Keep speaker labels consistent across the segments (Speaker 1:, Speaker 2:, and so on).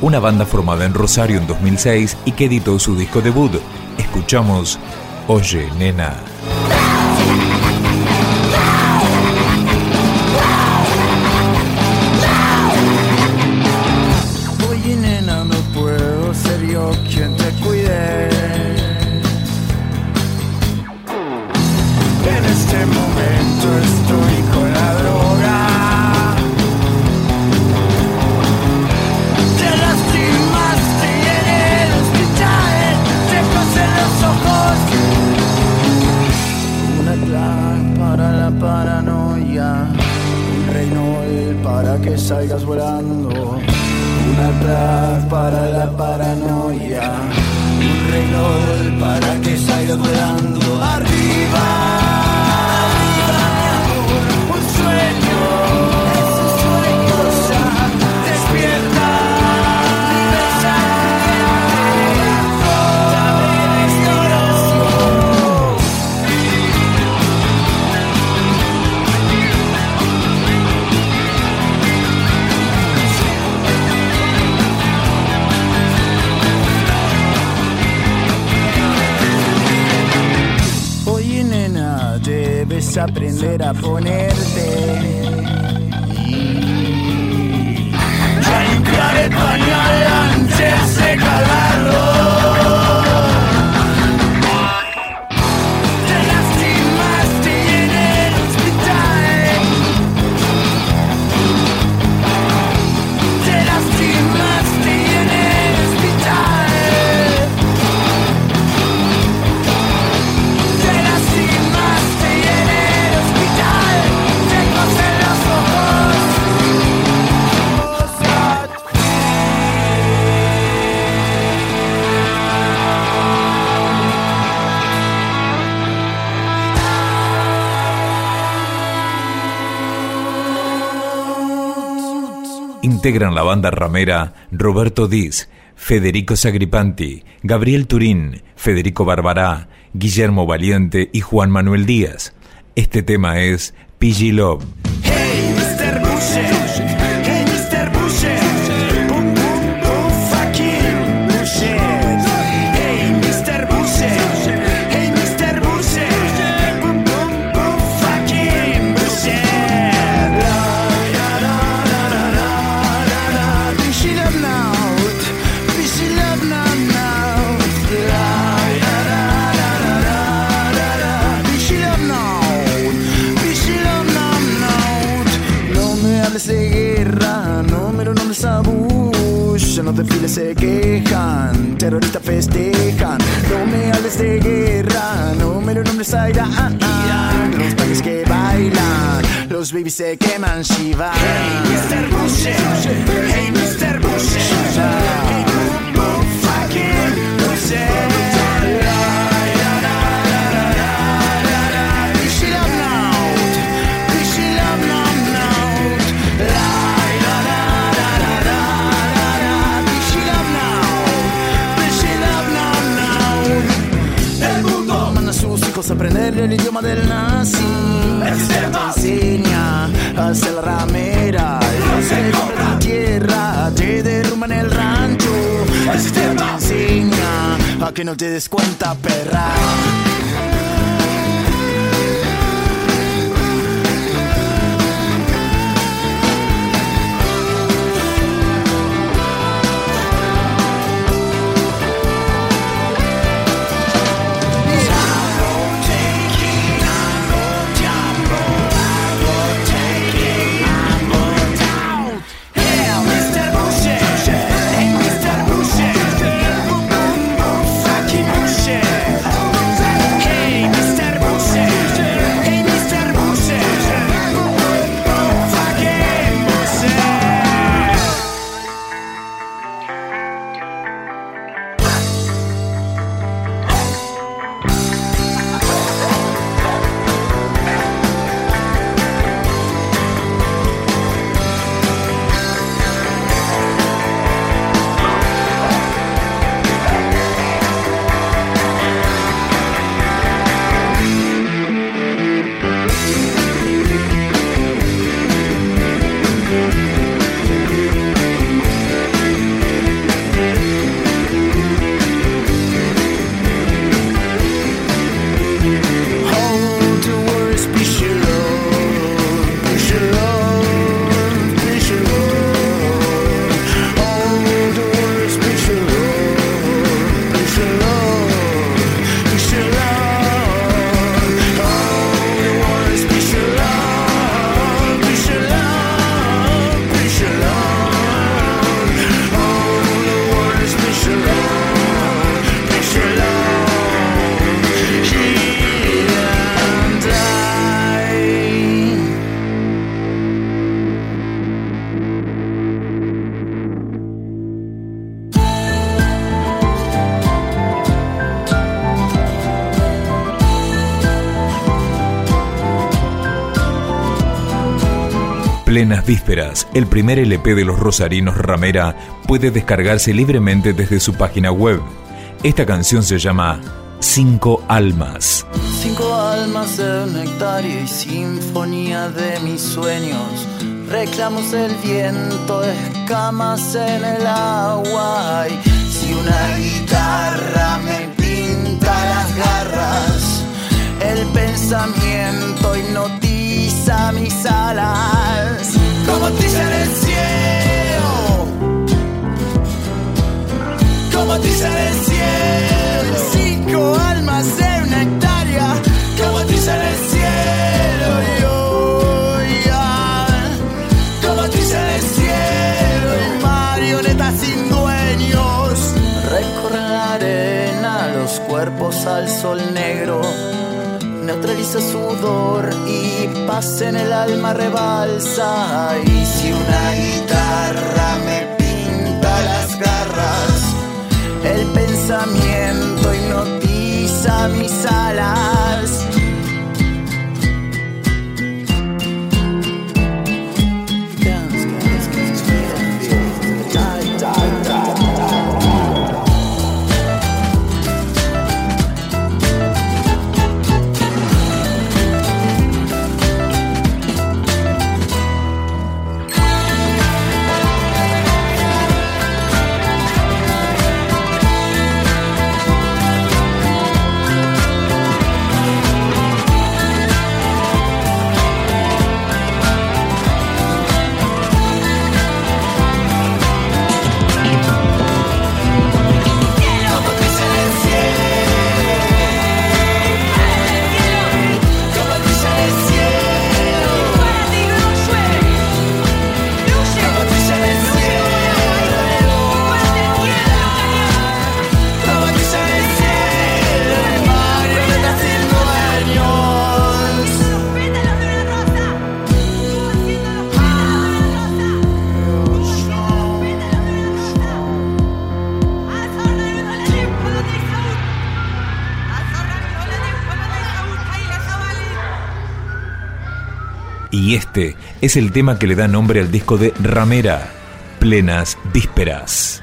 Speaker 1: una banda formada en Rosario en 2006 y que editó su disco debut. Escuchamos Oye, nena.
Speaker 2: Oye nena, no puedo ser yo quien te cuide. En este momento estoy con para que salgas volando. Una clave para la paranoia. Un reino para que salgas volando. Arriba, a ponerte Ya limpiar el pañal antes de calarlo
Speaker 1: Integran la banda ramera Roberto Diz, Federico Sagripanti, Gabriel Turín, Federico Barbará, Guillermo Valiente y Juan Manuel Díaz. Este tema es PG Love.
Speaker 2: No me lo nombres a Bush. En los desfiles se quejan, terroristas festejan. No me hables de guerra, no me lo nombres a Irán. Los tanques que bailan, los babies se queman, Shiva. Hey, Mr. Bush, hey, Mr. Bush. Hey, boom, boom, idioma del nazi. El sistema te enseña a ser ramera. El sistema de tu tierra te derrumba en el rancho. El sistema te enseña a que no te des cuenta, perra.
Speaker 1: Plenas Vísperas, el primer LP de los rosarinos Ramera, puede descargarse libremente desde su página web. Esta canción se llama Cinco Almas.
Speaker 2: Cinco almas de nectario y sinfonía de mis sueños. Reclamos del viento, escamas en el agua. Y si una sol negro. Neutraliza sudor y paz en el alma rebalsa. Y si una guitarra me pinta las garras, el pensamiento hipnotiza mis alas.
Speaker 1: Y este es el tema que le da nombre al disco de Ramera, Plenas Vísperas.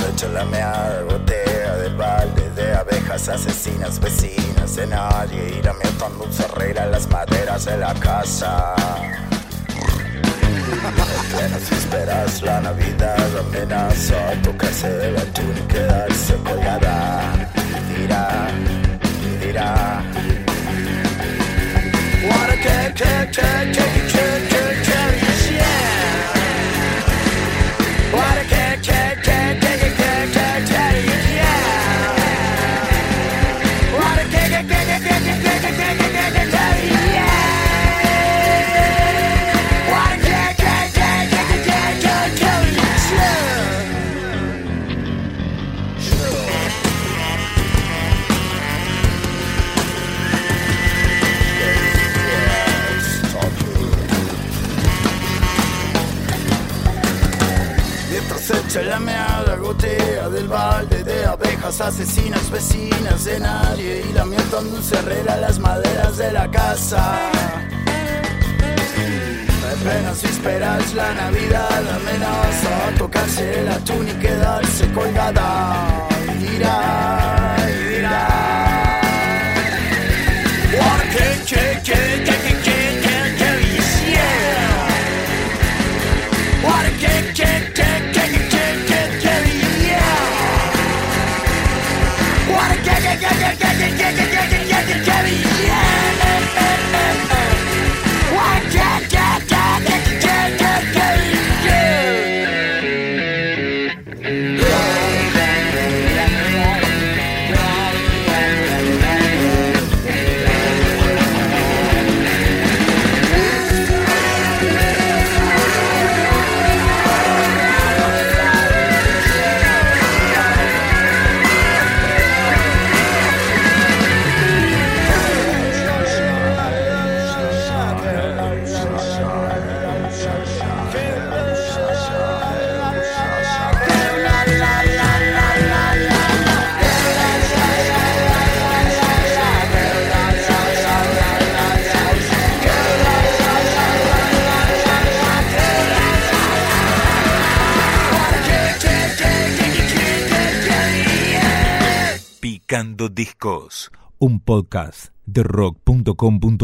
Speaker 2: Entonces echa la meada gotea del balde de abejas asesinas vecinas de nadie ir a mi dulce regla las maderas de la casa. En plenas vísperas la navidad amenaza tocarse de la túnica y quedarse colgada. Y dirá, y dirá. Wanna get, get, get, abejas asesinas vecinas de nadie y la miel tan dulce herrera las maderas de la casa. Apenas vísperas la navidad amenaza a tocarse la túnica y quedarse colgada y dirá, y. Wanna kick, kick,
Speaker 1: Picando Discos, un podcast de rock.com.ar